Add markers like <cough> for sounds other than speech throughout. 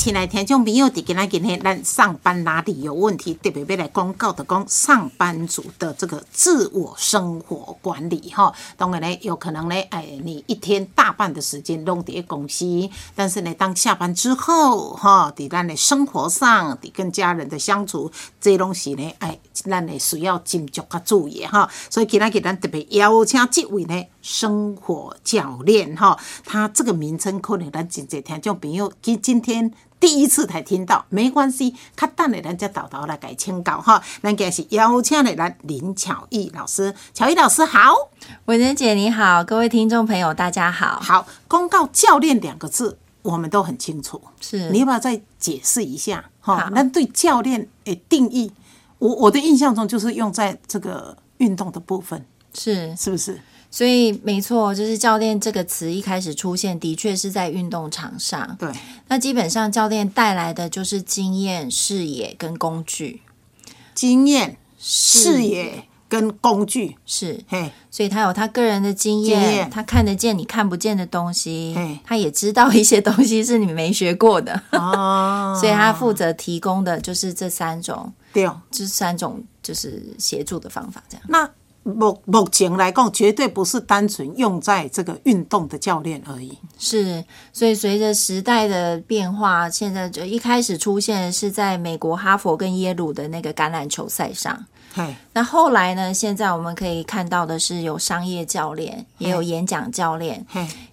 亲爱听众朋友，伫今仔日呢，咱上班哪里有问题？特别要来公告的，讲上班族的这个自我生活管理哈。当然呢，有可能呢，哎，你一天大半的时间拢伫公司，但是呢，当下班之后哈，伫咱的生活上，伫跟家人的相处，这东西呢，哎，咱呢需要斟酌较注意哈。所以今仔日咱特别邀请这位呢，生活教练哈，他这个名称可能咱真侪听众朋友今今天。第一次才听到，没关系，较等的咱再导导来改请教哈。咱今是邀请的咱林巧艺老师，巧艺老师好，伟珍姐你好，各位听众朋友大家好。好，公告教练两个字，我们都很清楚，是你要不要再解释一下哈？那对教练诶定义，我我的印象中就是用在这个运动的部分，是是不是？所以没错，就是教练这个词一开始出现，的确是在运动场上。对，那基本上教练带来的就是经验、视野跟工具。经验、视野跟工具是，嘿，所以他有他个人的经验，他看得见你看不见的东西，他也知道一些东西是你没学过的，哦，<laughs> 所以他负责提供的就是这三种，对哦。这三种就是协助的方法，这样。那目目前来讲，绝对不是单纯用在这个运动的教练而已。是，所以随着时代的变化，现在就一开始出现是在美国哈佛跟耶鲁的那个橄榄球赛上。嘿，那后来呢？现在我们可以看到的是有商业教练，也有演讲教练，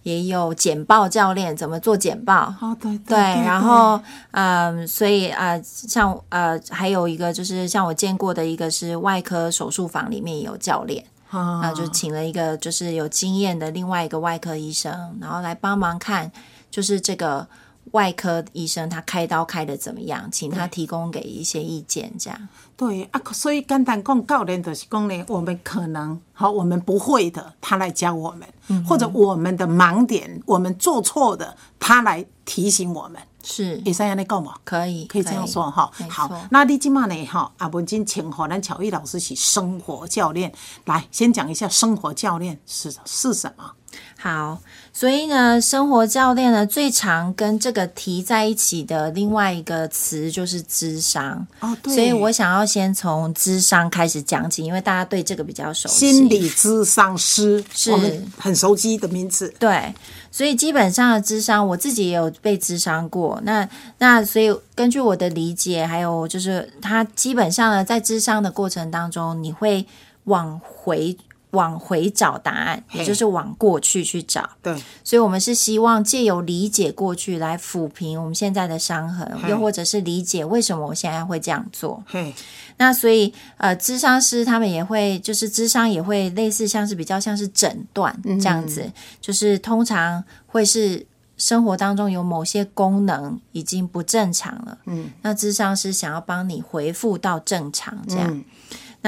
也有简报教练，怎么做简报？哦，对对，然后嗯，所以呃，像呃，还有一个就是像我见过的一个是外科手术房里面也有教练，啊那就请了一个就是有经验的另外一个外科医生，然后来帮忙看，就是这个外科医生他开刀开的怎么样，请他提供给一些意见，这样对啊，所以简单讲，教练就是讲呢，我们可能好，我们不会的，他来教我们，嗯或者我们的盲点，我们做错的，他来提醒我们。是会使安尼讲吗？可以可以这样说哈。好，那你今嘛呢？哈，啊，文金请和咱巧艺老师是生活教练，来先讲一下生活教练是是什么？好，所以呢，生活教练呢最常跟这个提在一起的另外一个词就是智商。哦，对，所以我想要先从智商开始讲起，因为大家对这个比较熟悉。心理智商师是很熟悉的名字。对，所以基本上的智商，我自己也有被智商过。那那所以根据我的理解，还有就是他基本上呢，在智商的过程当中，你会往回往回找答案，也就是往过去去找。对，所以我们是希望借由理解过去来抚平我们现在的伤痕，又或者是理解为什么我现在会这样做。嘿，那所以呃，智商师他们也会，就是智商也会类似像是比较像是诊断这样子，就是通常会是生活当中有某些功能已经不正常了，嗯，那智商师想要帮你恢复到正常这样，嗯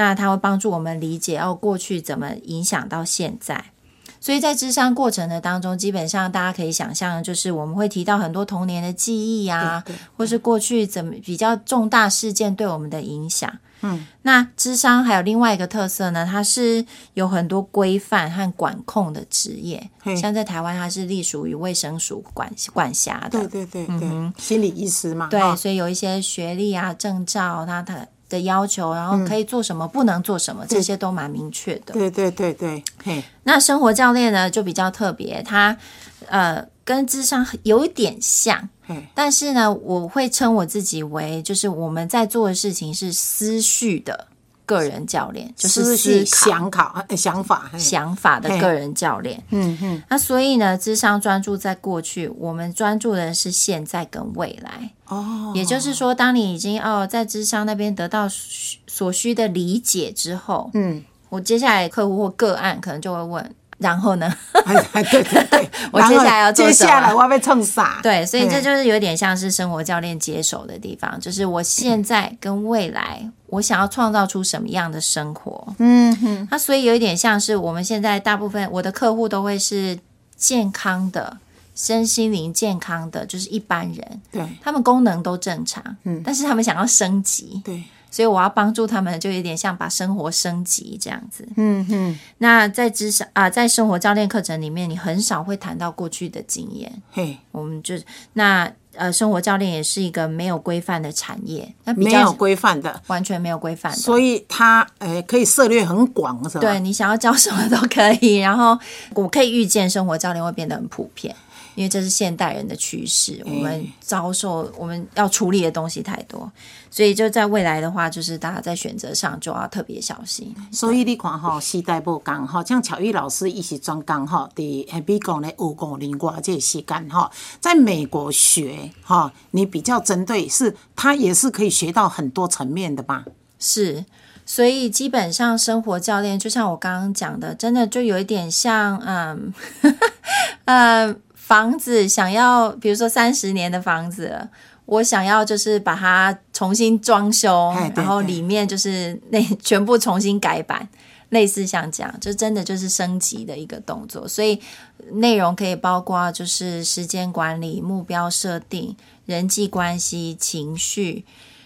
那它会帮助我们理解哦过去怎么影响到现在。所以在智商过程的当中，基本上大家可以想象，就是我们会提到很多童年的记忆啊，对对或是过去怎么比较重大事件对我们的影响。嗯，那智商还有另外一个特色呢，它是有很多规范和管控的职业，像在台湾它是隶属于卫生署管管辖的。对对对对，心理医师嘛。对，哈所以有一些学历啊、证照，它它的要求，然后可以做什么，不能做什么，这些都蛮明确的。对对对对，嘿，那生活教练呢，就比较特别，他呃跟智商有一点像，但是呢，我会称我自己为，就是我们在做的事情是思绪的个人教练，就是思考想考呃想法，想法的嘿。个人教练。嗯嗯，那所以呢，智商专注在过去，我们专注的是现在跟未来。哦，也就是说，当你已经哦在智商那边得到所需的理解之后，嗯，我接下来客户或个案可能就会问，然后呢？对对对，<laughs> 我接下来要做接下来我要被冲傻？对，所以这就是有点像是生活教练接手的地方，就是我现在跟未来，我想要创造出什么样的生活。嗯哼，那所以有一点像是我们现在大部分我的客户都会是健康的、身心灵健康的，就是一般人，对。他们功能都正常，嗯，但是他们想要升级，对，所以我要帮助他们，就有点像把生活升级这样子。嗯嗯，那在职场啊、在生活教练课程里面，你很少会谈到过去的经验。嘿，我们就那呃，生活教练也是一个没有规范的产业，那比没有较规范的，完全没有规范的。所以它呃可以涉猎很广，是吧？对你想要教什么都可以，然后我可以预见生活教练会变得很普遍，因为这是现代人的趋势。我们遭受我们要处理的东西太多，所以就在未来的话，就是大家在选择上就要特别小心。所以你看哈，时代不共吼，像巧玉老师伊是专工吼，伫诶美国咧有五年外这个时间哈，在美国学哈，你比较针对是，他也是可以学到很多层面的吧？是，所以基本上生活教练就像我刚刚讲的，真的就有一点像，嗯，<laughs> 呃，房子想要，比如说三十年的房子。我想要就是把它重新装修哎，对对然后里面就是那全部重新改版，类似像这样，就真的就是升级的一个动作。所以内容可以包括就是时间管理、目标设定、人际关系、情绪，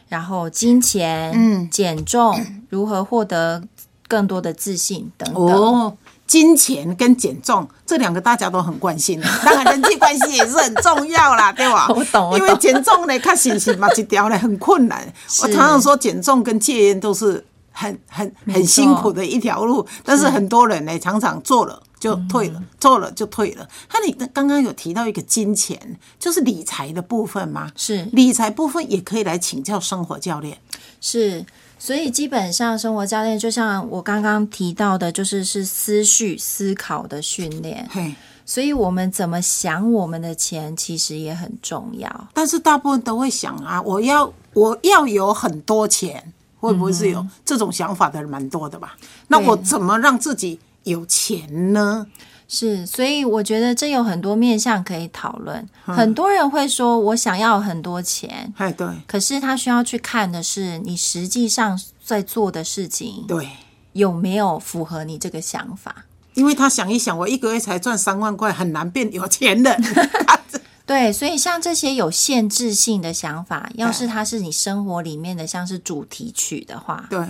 然后金钱、嗯减重，如何获得更多的自信等等。哦，金钱跟减重这两个大家都很关心的，<laughs> 当然人际关系也是很重要啦，对吧？<laughs> 我懂因为减重呢，看形形嘛，一条呢很困难。我常常说，减重跟戒烟都是很很很辛苦的一条路，但是很多人呢，常常做了。就退了，做了就退了。那你刚刚有提到一个金钱，就是理财的部分吗？是理财部分也可以来请教生活教练。是，所以基本上生活教练就像我刚刚提到的，就是是思绪思考的训练。嘿，所以我们怎么想我们的钱，其实也很重要。但是大部分都会想啊，我要我要有很多钱，会不会是有这种想法的人蛮多的吧？那我怎么让自己有钱呢？是，所以我觉得这有很多面向可以讨论。很多人会说，我想要很多钱，哎，对可是他需要去看的是你实际上在做的事情对，有没有符合你这个想法。因为他想一想，我一个月才赚三万块，很难变有钱的。<laughs> <laughs> 对，所以像这些有限制性的想法，要是它是你生活里面的，像是主题曲的话，对，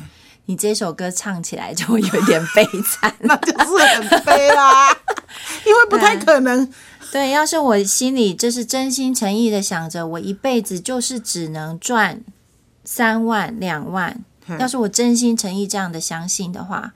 你这首歌唱起来就会有一点悲惨。<laughs> 那就是很悲啦，<laughs> 因为不太可能。对，要是我心里就是真心诚意的想着，我一辈子就是只能赚三万、两万，要是我真心诚意这样的相信的话，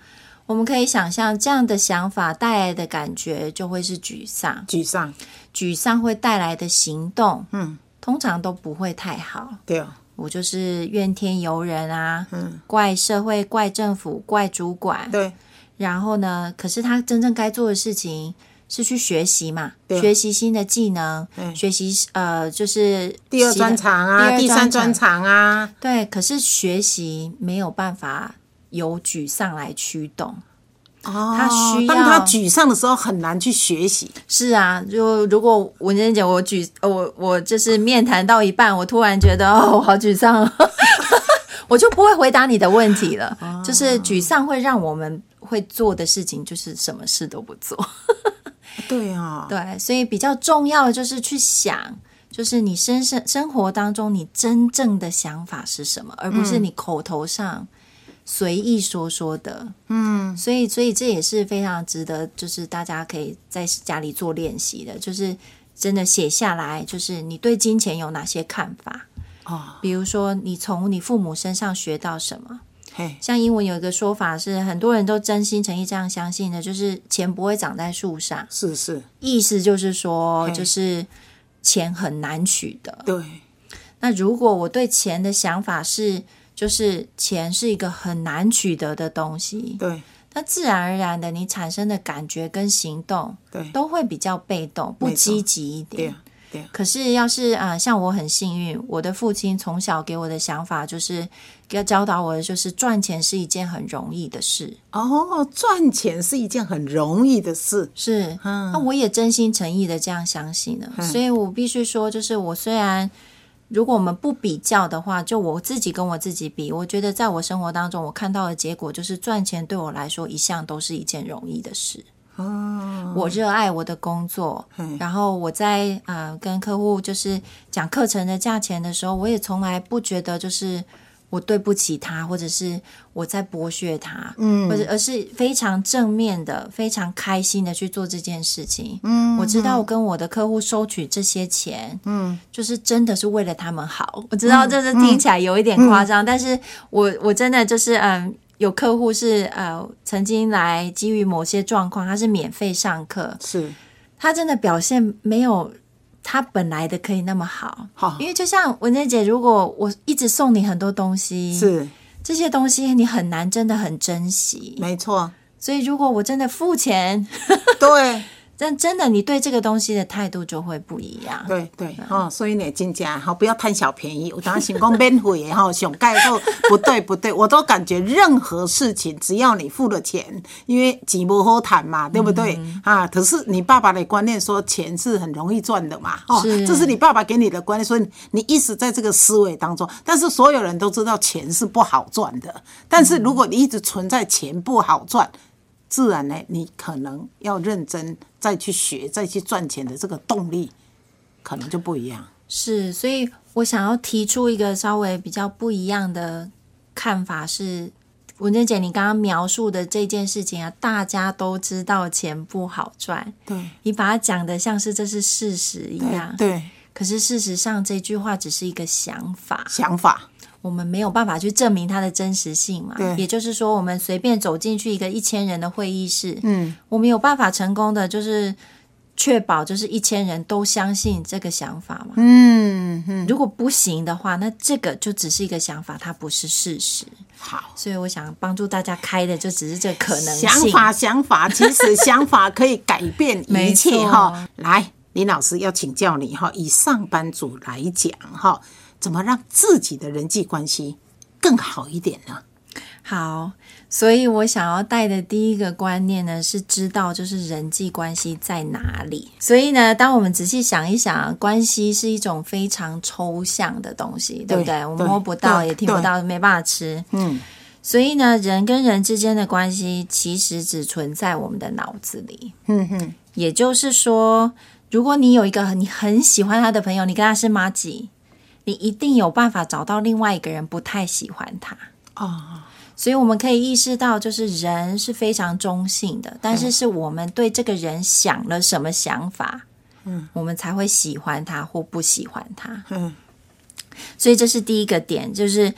我们可以想象这样的想法带来的感觉就会是沮丧，沮丧，沮丧会带来的行动，嗯，通常都不会太好。对，我就是怨天尤人啊，嗯，怪社会、怪政府、怪主管，对，然后呢，可是他真正该做的事情是去学习嘛，学习新的技能，学习呃，就是第二专长啊，第三专专长啊，对，可是学习没有办法由沮丧来驱动。哦，他需要当他沮丧的时候，很难去学习。是啊，就如果文珍姐我沮我我就是面谈到一半，我突然觉得哦，我好沮丧哦，<laughs> 我就不会回答你的问题了。就是沮丧会让我们会做的事情，就是什么事都不做。<laughs> 对啊，对，所以比较重要的就是去想，就是你生生生活当中你真正的想法是什么，而不是你口头上随意说说的。嗯，所以所以这也是非常值得，就是大家可以在家里做练习的，就是真的写下来，就是你对金钱有哪些看法。哦，比如说，你从你父母身上学到什么？嘿，像英文有一个说法是，很多人都真心诚意这样相信的，就是钱不会长在树上。是是，意思就是说，就是钱很难取得。对，那如果我对钱的想法是，就是钱是一个很难取得的东西，对，那自然而然的，你产生的感觉跟行动对，都会比较被动，不积极一点。对可是，要是啊、呃像我很幸运，我的父亲从小给我的想法就是要教导我的，就是赚钱是一件很容易的事。哦，赚钱是一件很容易的事。是，嗯。那我也真心诚意的这样相信了，所以我必须说，就是我虽然如果我们不比较的话，就我自己跟我自己比，我觉得在我生活当中，我看到的结果就是赚钱对我来说一向都是一件容易的事。哦，我热爱我的工作，嗯然后我在呃跟客户就是讲课程的价钱的时候，我也从来不觉得就是我对不起他，或者是我在剥削他，嗯或者而是非常正面的、非常开心的去做这件事情。嗯我知道我跟我的客户收取这些钱，嗯就是真的是为了他们好。我知道这是听起来有一点夸张，但是我我真的就是嗯。有客户是呃曾经来基于某些状况，他是免费上课，是他真的表现没有他本来的可以那么好。好因为就像文珍姐，如果我一直送你很多东西，是这些东西你很难真的很珍惜。没错，所以如果我真的付钱，<laughs> 对但真的你对这个东西的态度就会不一样。对对，哦，所以呢，真正哈不要贪小便宜。我当想讲免费的哈，想盖后不对不对，<laughs> 我都感觉任何事情只要你付了钱，因为几不好谈嘛，对不对？嗯啊，可是你爸爸的观念说钱是很容易赚的嘛，哦，是这是你爸爸给你的观念，所以你一直在这个思维当中。但是所有人都知道钱是不好赚的，但是如果你一直存在钱不好赚。自然呢，你可能要认真再去学、再去赚钱的这个动力，可能就不一样。是，所以我想要提出一个稍微比较不一样的看法是。文珍姐，你刚刚描述的这件事情啊，大家都知道钱不好赚，对你把它讲的像是这是事实一样。对，可是事实上，这句话只是一个想法，想法我们没有办法去证明它的真实性嘛。对也就是说，我们随便走进去一个一千人的会议室，嗯，我们有办法成功的，就是确保就是一千人都相信这个想法嘛。嗯嗯，如果不行的话，那这个就只是一个想法，它不是事实。好。所以我想帮助大家开的就只是这个可能性。想法，想法，其实想法可以改变一 <laughs> 没切错哈。来，林老师要请教你哈，以上班族来讲哈，怎么让自己的人际关系更好一点呢？好，所以我想要带的第一个观念呢，是知道就是人际关系在哪里。所以呢，当我们仔细想一想，关系是一种非常抽象的东西，对不对？我们摸不到，也听不到，没办法吃。嗯，所以呢，人跟人之间的关系其实只存在我们的脑子里。嗯哼，也就是说，如果你有一个你很喜欢他的朋友，你跟他是妈吉，你一定有办法找到另外一个人不太喜欢他。哦，所以我们可以意识到，就是人是非常中性的，但是是我们对这个人想了什么想法，嗯，我们才会喜欢他或不喜欢他。嗯，所以这是第一个点，就是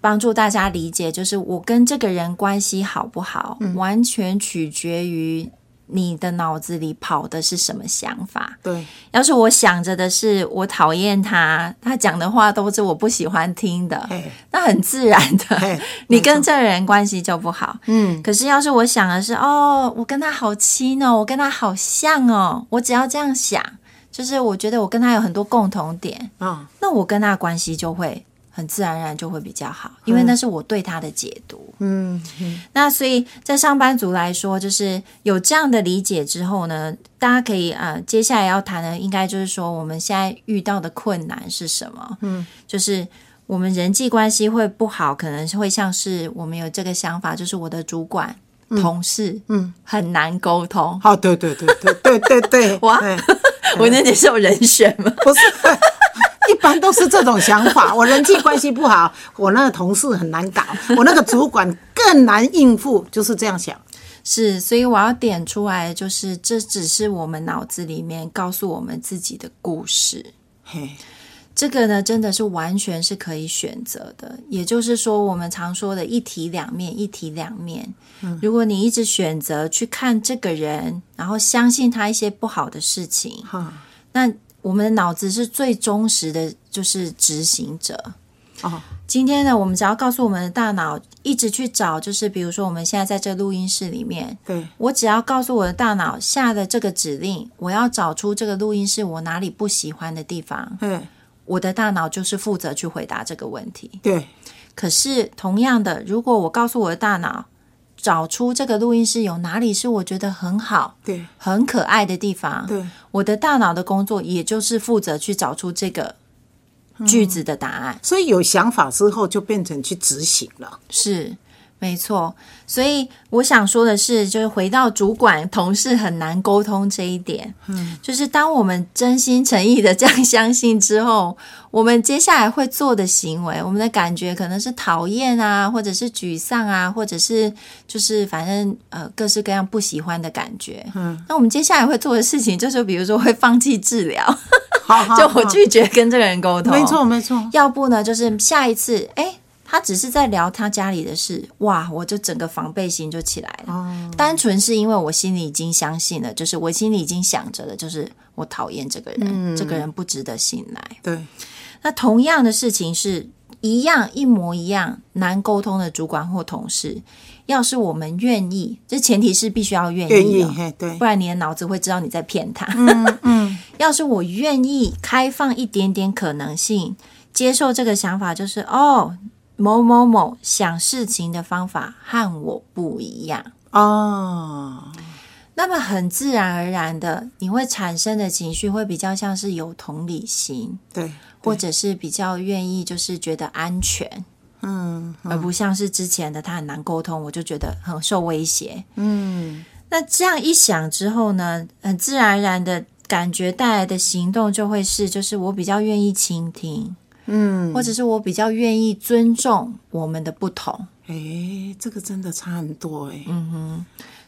帮助大家理解，就是我跟这个人关系好不好，完全取决于你的脑子里跑的是什么想法。对，要是我想着的是我讨厌他，他讲的话都是我不喜欢听的，那很自然的，<laughs> 你跟这个人关系就不好。嗯，可是要是我想的是，哦，我跟他好亲哦，我跟他好像哦，我只要这样想，就是我觉得我跟他有很多共同点，啊，那我跟他的关系就会很自然而然就会比较好，因为那是我对他的解读。嗯嗯那所以在上班族来说，就是有这样的理解之后呢，大家可以呃，接下来要谈的应该就是说，我们现在遇到的困难是什么？嗯，就是我们人际关系会不好，可能是会像是我们有这个想法，就是我的主管、同事，嗯，很难沟通。好，对对对对对对对，<laughs> 哇哎 <laughs> 我能接受人选吗？不是，一般都是这种想法。<laughs> 我人际关系不好，我那个同事很难搞，我那个主管更难应付，就是这样想。是，所以我要点出来，就是这只是我们脑子里面告诉我们自己的故事。嘿，这个呢，真的是完全是可以选择的。也就是说，我们常说的一体两面，一体两面。嗯如果你一直选择去看这个人，然后相信他一些不好的事情，哈，那我们的脑子是最忠实的，就是执行者。哦，今天呢，我们只要告诉我们的大脑，一直去找，就是比如说我们现在在这录音室里面，对，我只要告诉我的大脑下的这个指令，我要找出这个录音室我哪里不喜欢的地方，嗯，我的大脑就是负责去回答这个问题。对，可是同样的，如果我告诉我的大脑，找出这个录音室有哪里是我觉得很好、对，很可爱的地方，对，我的大脑的工作也就是负责去找出这个句子的答案。所以有想法之后，就变成去执行了。是，没错，所以我想说的是，就是回到主管同事很难沟通这一点，嗯，就是当我们真心诚意的 <laughs> 这样相信之后，我们接下来会做的行为，我们的感觉可能是讨厌啊，或者是沮丧啊，或者是就是反正呃各式各样不喜欢的感觉，嗯，那我们接下来会做的事情就是，比如说会放弃治疗，好好 <laughs> 就我拒绝跟这个人沟通，没错没错，要不呢，就是下一次，哎，他只是在聊他家里的事，哇，我就整个防备心就起来了。单纯是因为我心里已经相信了，就是我心里已经想着了，就是我讨厌这个人，这个人不值得信赖。对，那同样的事情是一样一模一样难沟通的主管或同事，要是我们愿意，这前提是必须要愿愿意意哦，嘿对不，然你的脑子会知道你在骗他。嗯嗯，要是我愿意开放一点点可能性，接受这个想法，就是哦，某某某想事情的方法和我不一样，哦，那么很自然而然的，你会产生的情绪会比较像是有同理心，对，或者是比较愿意就是觉得安全，嗯。而不像是之前的他很难沟通，我就觉得很受威胁。嗯，那这样一想之后呢，很自然而然的感觉带来的行动就会是，就是我比较愿意倾听，嗯，或者是我比较愿意尊重我们的不同。哎，这个真的差很多哎。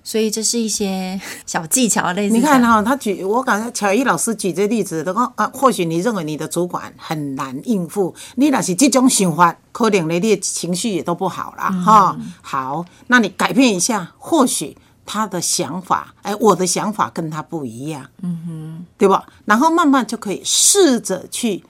所以这是一些小技巧，类似你看哈、他举我感觉乔伊老师举这例子，他讲啊，或许你认为你的主管很难应付，你若是这种想法，可能你的情绪也都不好了哈、好，那你改变一下，或许他的想法，哎，我的想法跟他不一样，嗯哼，对吧？然后慢慢就可以试着去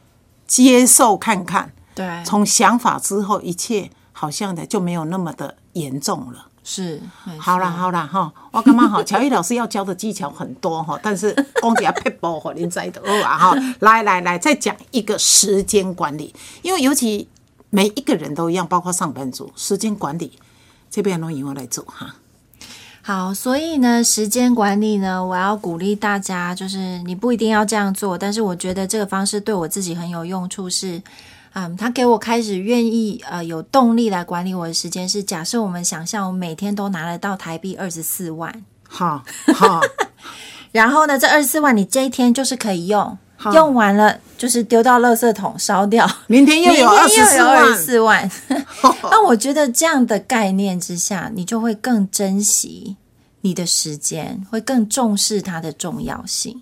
接受看看，对，从想法之后，一切好像的就没有那么的严重了。是好啦好啦哈，我感觉哈，乔伊老师要教的技巧很多哈，但是讲一下撇步吼，您在的啊哈。来来来，再讲一个时间管理，因为尤其每一个人都一样，包括上班族，时间管理这边拢由我来做哈。好，所以呢，时间管理呢，我要鼓励大家，就是你不一定要这样做，但是我觉得这个方式对我自己很有用处是。嗯，他给我开始愿意呃有动力来管理我的时间是，假设我们想象我每天都拿得到台币二十四万，好，好，<laughs> 然后呢，这二十四万你这一天就是可以用，用完了就是丢到垃圾桶烧掉，<laughs> 明天又有二十四万。<laughs> 那我觉得这样的概念之下，你就会更珍惜你的时间，会更重视它的重要性。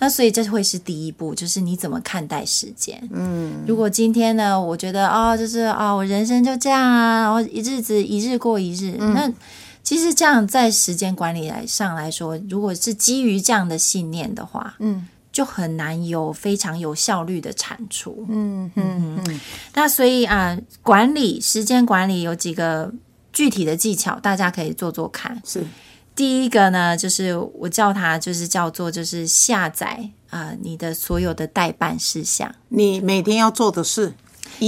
那所以这会是第一步，就是你怎么看待时间。嗯，如果今天呢，我觉得哦，就是哦，我人生就这样啊，然后一日子一日过一日，那其实这样在时间管理来上来说，如果是基于这样的信念的话，嗯就很难有非常有效率的产出。嗯嗯嗯，那所以啊、管理时间管理有几个具体的技巧，大家可以做做看。是第一个呢，就是我叫它就是叫做就是下载啊、你的所有的代办事项。你每天要做的事，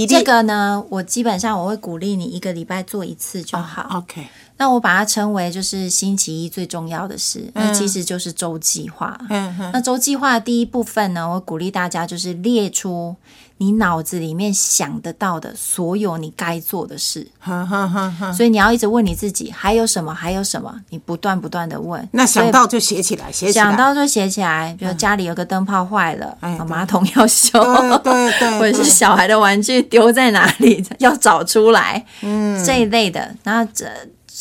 这个呢，我基本上我会鼓励你一个礼拜做一次就好。OK，那我把它称为就是星期一最重要的事，那其实就是周计划。嗯哼，那周计划的第一部分呢，我鼓励大家就是列出你脑子里面想得到的所有你该做的事，哈哈哈哈。所以你要一直问你自己还有什么，还有什么，你不断不断的问。那想到就写起来，写起来。想到就写起来，比如家里有个灯泡坏了，哎对马桶要修，对对 <laughs> 对，或者是小孩的玩具丢在哪里，<laughs> 要找出来，嗯，这一类的。那这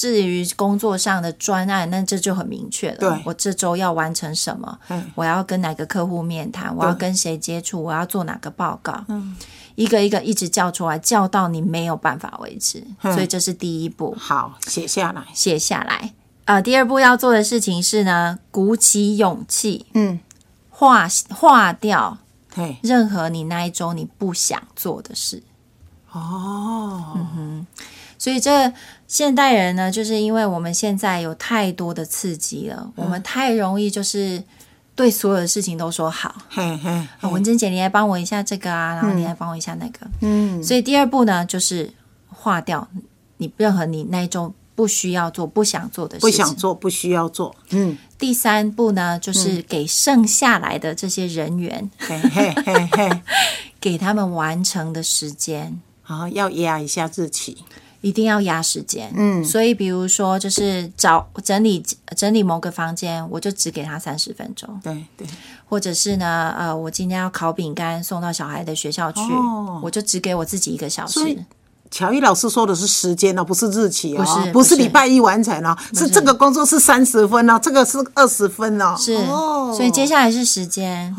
至于工作上的专案，那这就很明确了。对我这周要完成什么？嗯我要跟哪个客户面谈？我要跟谁接触？我要做哪个报告？嗯，一个一个一直叫出来，叫到你没有办法为止。嗯所以这是第一步，好写下来。写下来。呃，第二步要做的事情是呢，鼓起勇气，嗯，划划掉嘿，任何你那一周你不想做的事。哦，所以这现代人呢，就是因为我们现在有太多的刺激了，我们太容易就是对所有的事情都说好。嘿嘿，啊，文珍姐，你来帮我一下这个啊，然后你来帮我一下那个。嗯，所以第二步呢，就是划掉你任何你那一种不需要做、不想做的事情。不想做，不需要做。嗯，第三步呢，就是给剩下来的这些人员，<laughs> 给他们完成的时间。好，要压一下日期。一定要压时间。嗯，所以比如说就是找整理整理某个房间，我就只给他三十分钟。对对，或者是呢，呃，我今天要烤饼干送到小孩的学校去，哦。我就只给我自己一个小时。乔伊老师说的是时间哦，不是日期哦，不是不不是礼拜一完成哦，是。这个工作是三十分哦，这个是二十分哦。是，哦。所以接下来是时间。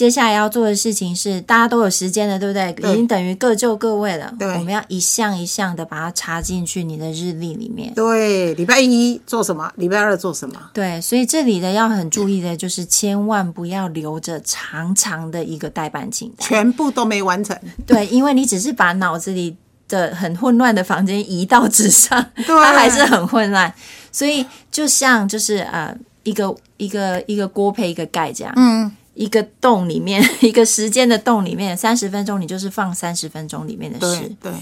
接下来要做的事情是，大家都有时间了，对不对？对已经等于各就各位了。对我们要一项一项的把它插进去你的日历里面。对，礼拜一做什么？礼拜二做什么？对，所以这里的要很注意的就是，千万不要留着长长的一个代办清单。全部都没完成。对，因为你只是把脑子里的很混乱的房间移到纸上，它还是很混乱。所以就像就是呃，一个一个一个锅配一个盖这样，嗯，一个洞里面，<laughs> 一个时间的洞里面，三十分钟你就是放三十分钟里面的事对。对，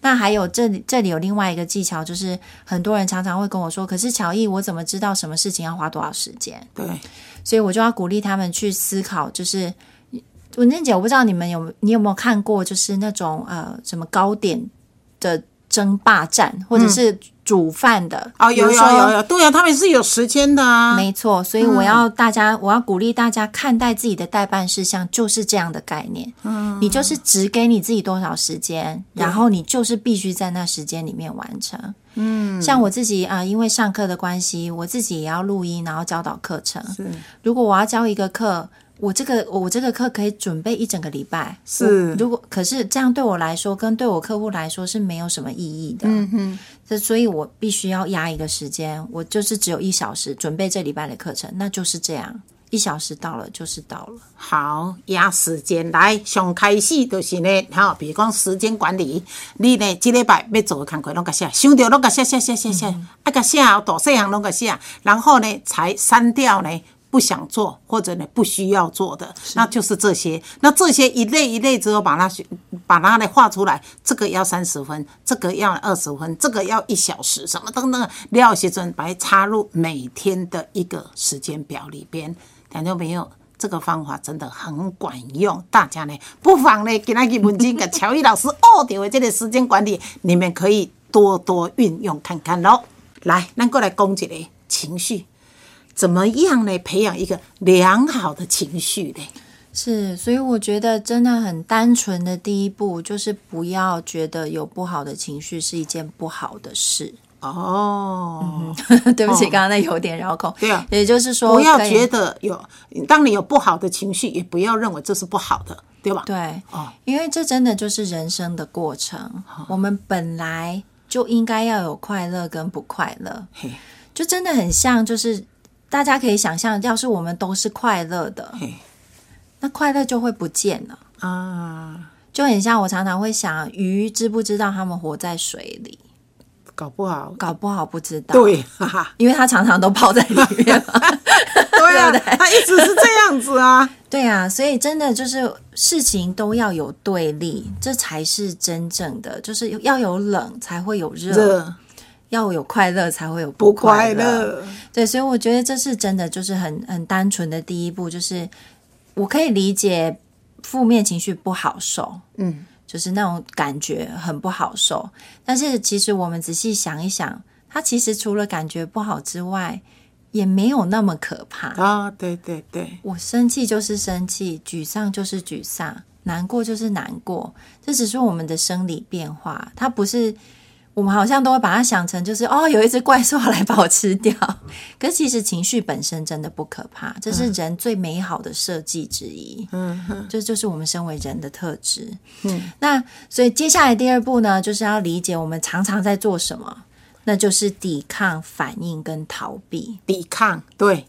那还有这里这里有另外一个技巧，就是很多人常常会跟我说，可是乔毅，我怎么知道什么事情要花多少时间？对，所以我就要鼓励他们去思考，就是文珍姐，我不知道你们有你有没有看过，就是那种呃什么糕点的争霸战，或者是煮饭的哦，有有有有，对啊，他们是有时间的啊。没错，所以我要大家，我要鼓励大家看待自己的代办事项就是这样的概念。嗯，你就是只给你自己多少时间，然后你就是必须在那时间里面完成。嗯，像我自己啊、呃因为上课的关系，我自己也要录音，然后教导课程。是如果我要教一个课，我这个我这个课可以准备一整个礼拜。是如果可是这样对我来说，跟对我客户来说是没有什么意义的。嗯哼，这所以我必须要压一个时间，我就是只有一小时准备这礼拜的课程，那就是这样，一小时到了就是到了。好，压时间来，上开始就是呢，哈，比如讲时间管理，你呢一礼拜要做的工课拢甲写，想到拢甲写写写写写，啊甲写大细项拢甲写，然后呢才删掉呢。不想做或者呢不需要做的，那就是这些。那这些一类一类之后，把它选把它呢画出来，这个要三十分，这个要二十分，这个要一小时，什么等等，了时阵把它插入每天的一个时间表里边。听众朋友，这个方法真的很管用，大家呢不妨呢给那个文静跟乔伊老师学到的这个时间管理，你们可以多多运用看看喽。来，咱过来讲一个情绪，怎么样呢？培养一个良好的情绪呢？是，所以我觉得真的很单纯的第一步就是不要觉得有不好的情绪是一件不好的事。哦，<laughs> 对不起，刚刚那有点绕口。对啊也就是说不要觉得有，当你有不好的情绪，也不要认为这是不好的，对吧？对，哦因为这真的就是人生的过程。我们本来就应该要有快乐跟不快乐，嘿，就真的很像，就是大家可以想象，要是我们都是快乐的，那快乐就会不见了。啊，就很像我常常会想，鱼知不知道他们活在水里？搞不好，搞不好不知道，，对，因为它常常都泡在里面嘛。<laughs> 对啊，<laughs> 他一直是这样子啊。对啊，所以真的就是事情都要有对立，这才是真正的，就是要有冷才会有热，热要有快乐才会有不快快乐，对，所以我觉得这是真的，就是很很单纯的第一步，就是我可以理解负面情绪不好受，嗯，就是那种感觉很不好受。但是其实我们仔细想一想，它其实除了感觉不好之外，也没有那么可怕。啊，对对对，我生气就是生气，沮丧就是沮丧，难过就是难过，这只是我们的生理变化，它不是我们好像都会把它想成就是哦，有一只怪兽要来把我吃掉。<laughs> 可是其实情绪本身真的不可怕，这是人最美好的设计之一。嗯哼，这就是我们身为人的特质。嗯，那所以接下来第二步呢，就是要理解我们常常在做什么，那就是抵抗、反应跟逃避。抵抗，对，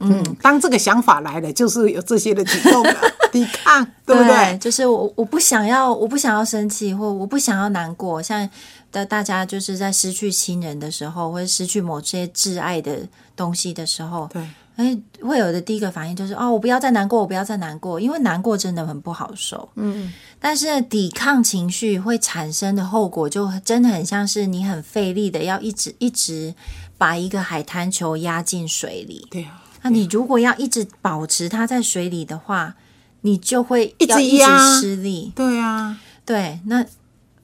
嗯，当这个想法来了，就是有这些的举动了，<laughs> 抵抗，<laughs> 对不对？就是我我不想要，我不想要生气，或我不想要难过。像的大家就是在失去亲人的时候，或者失去某些挚爱的东西的时候，对，哎，会有的第一个反应就是哦，我不要再难过，我不要再难过，因为难过真的很不好受。嗯，但是抵抗情绪会产生的后果，就真的很像是你很费力的要一直一直把一个海滩球压进水里。对啊，那你如果要一直保持它在水里的话，你就会一直一直压失力。对啊，对，那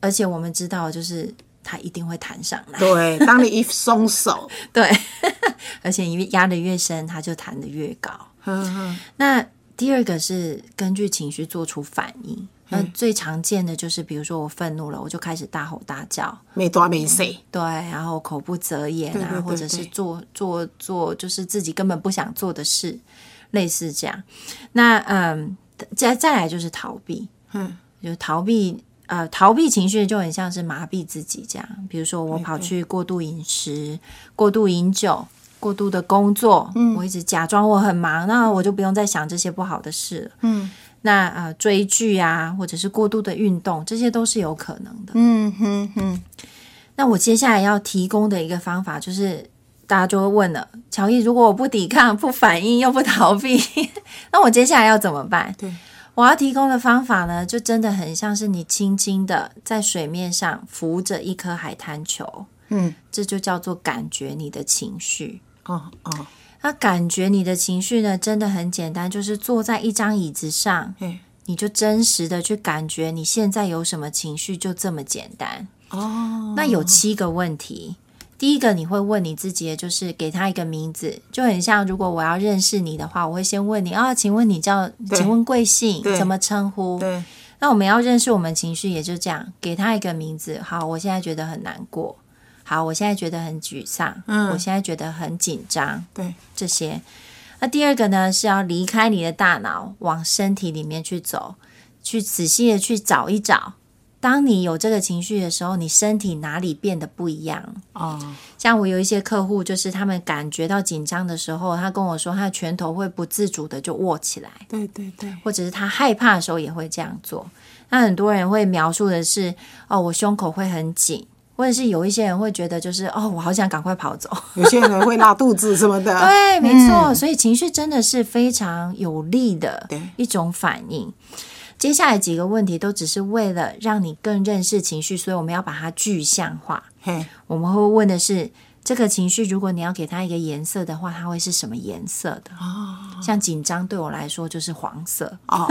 而且我们知道，就是它一定会弹上来。对，当你一松手，<laughs> 对，<laughs> 而且你压得越深，它就弹得越高。嗯那第二个是根据情绪做出反应。那最常见的就是，比如说我愤怒了，我就开始大吼大叫，没大没小，对，然后口不择言啊，或者是对做做做，就是自己根本不想做的事，类似这样。那嗯，再再来就是逃避，嗯，就是逃避。呃，逃避情绪就很像是麻痹自己这样。比如说，我跑去过度饮食、过度饮酒、过度的工作，嗯我一直假装我很忙，那我就不用再想这些不好的事了。嗯那呃，追剧啊，或者是过度的运动，这些都是有可能的。嗯哼哼，那我接下来要提供的一个方法就是，大家就会问了：乔伊，如果我不抵抗、<laughs> 不反应又不逃避，<laughs> 那我接下来要怎么办？对，我要提供的方法呢，就真的很像是你轻轻的在水面上浮着一颗海滩球，嗯，这就叫做感觉你的情绪。哦哦，那感觉你的情绪呢，真的很简单，就是坐在一张椅子上，嘿，你就真实的去感觉你现在有什么情绪，就这么简单。哦，那有七个问题。第一个你会问你自己的，就是给他一个名字，就很像如果我要认识你的话，我会先问你啊，请问你叫，请问贵姓，怎么称呼？对，那我们要认识我们情绪，也就这样，给他一个名字。好，我现在觉得很难过。好，我现在觉得很沮丧。嗯我现在觉得很紧张。对，这些。那第二个呢，是要离开你的大脑，往身体里面去走，去仔细的去找一找。当你有这个情绪的时候，你身体哪里变得不一样？哦，像我有一些客户，就是他们感觉到紧张的时候，他跟我说，他的拳头会不自主的就握起来，对对对，或者是他害怕的时候也会这样做。那很多人会描述的是，哦，我胸口会很紧，或者是有一些人会觉得就是，哦，我好想赶快跑走。有些人会拉肚子什么的，<laughs> 对，没错，所以情绪真的是非常有力的一种反应。接下来几个问题都只是为了让你更认识情绪，所以我们要把它具象化。嘿，我们会问的是，这个情绪如果你要给它一个颜色的话，它会是什么颜色的？哦像紧张对我来说就是黄色。哦，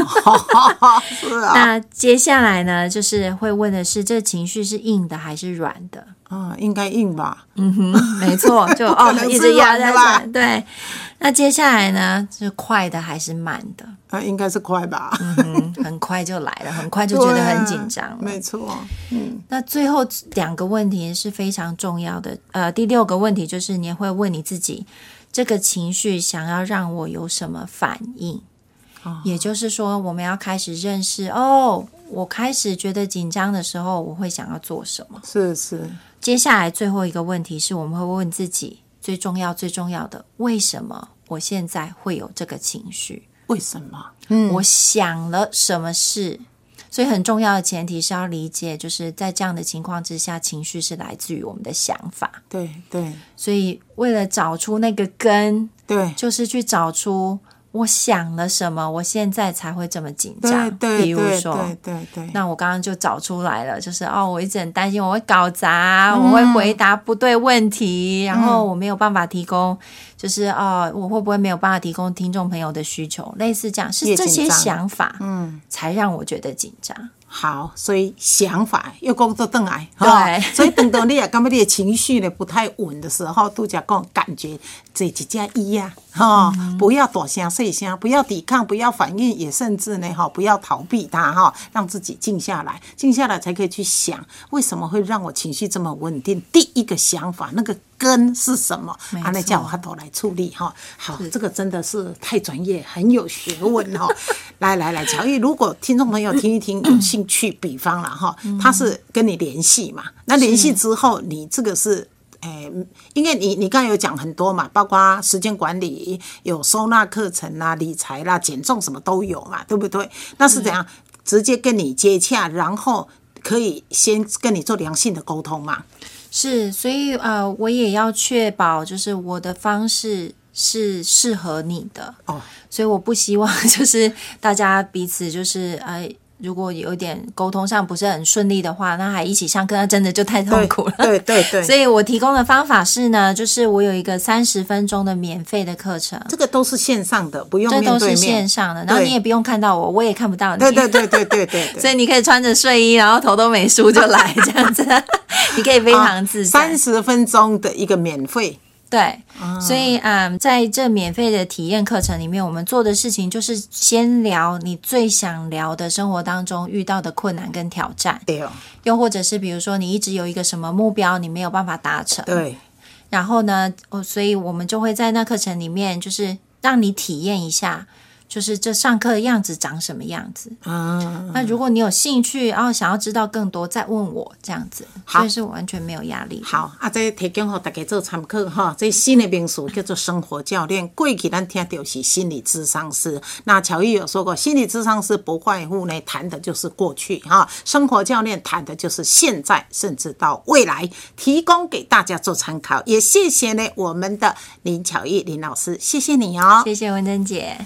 <laughs> 是啊，那接下来呢，就是会问的是，这情绪是硬的还是软的？嗯，应该硬吧？嗯哼，没错，<laughs> 就哦一直压在软的吧这。对，那接下来呢，是快的还是慢的？啊，应该是快吧？嗯哼，很快就来了，很快就觉得很紧张了。<laughs> 没错，嗯，那最后两个问题是非常重要的。呃，第六个问题就是你会问你自己，这个情绪想要让我有什么反应？也就是说，我们要开始认识哦，我开始觉得紧张的时候，我会想要做什么？是是，接下来最后一个问题是我们会问自己最重要、最重要的，为什么我现在会有这个情绪？为什么？嗯我想了什么事？所以很重要的前提是要理解，就是在这样的情况之下，情绪是来自于我们的想法。对对所以为了找出那个根，对就是去找出我想了什么，我现在才会这么紧对张。对比如对说，对对对，那我刚刚就找出来了，就是哦，我一直很担心我会搞砸，嗯我会回答不对问题，然后我没有办法提供，就是哦，我会不会没有办法提供听众朋友的需求，类似这样，是这些想法，嗯。才让我觉得紧张。好，所以想法又工作邓来，对哈所以等到你也感觉你的情绪呢不太稳的时候，杜家讲感觉这几加一呀，哈，不要躲声睡声，不要抵抗，不要反应，也甚至呢，哈，不要逃避它，哈，让自己静下来，静下来才可以去想为什么会让我情绪这么稳定。第一个想法，那个根是什么？没啊，那叫错我头来处理哈。好，这个真的是太专业，很有学问 <laughs> 哈。来来来，乔玉，如果听众朋友听一听有兴趣，比方了哈，他是跟你联系嘛，那联系之后，你这个是。诶，因为你你刚才有讲很多嘛，包括时间管理、有收纳课程啦、理财啦、减重什么都有嘛，对不对？那是怎样直接跟你接洽，然后可以先跟你做良性的沟通嘛？是，所以呃，我也要确保，就是我的方式是适合你的。哦，所以我不希望 <laughs> 就是大家彼此就是呃如果有点沟通上不是很顺利的话，那还一起上课，那真的就太痛苦了。对对对，<laughs> 所以我提供的方法是呢，就是我有一个三十分钟的免费的课程，这个都是线上的，不用这都是线。上的，然后你也不用看到我，我也看不到你。对对对对对对对。<laughs> 所以你可以穿着睡衣，然后头都没梳就来这样子，<laughs> 你可以非常自在。三十分钟的一个免费，对，所以嗯，在这免费的体验课程里面，我们做的事情就是先聊你最想聊的生活当中遇到的困难跟挑战，对哦，又或者是比如说你一直有一个什么目标，你没有办法达成，对，然后呢，哦，所以我们就会在那课程里面，就是让你体验一下。就是这上课的样子长什么样子？啊，那如果你有兴趣，然后想要知道更多，再问我这样子，好所以是完全没有压力。好啊，这提供给大家做参考哈。这新的名词叫做生活教练，过去咱听到是心理智商师。那乔玉有说过，心理智商师不外乎呢谈的就是过去哈，生活教练谈的就是现在，甚至到未来，提供给大家做参考。也谢谢呢我们的林巧玉林老师，谢谢你哦。谢谢文珍姐。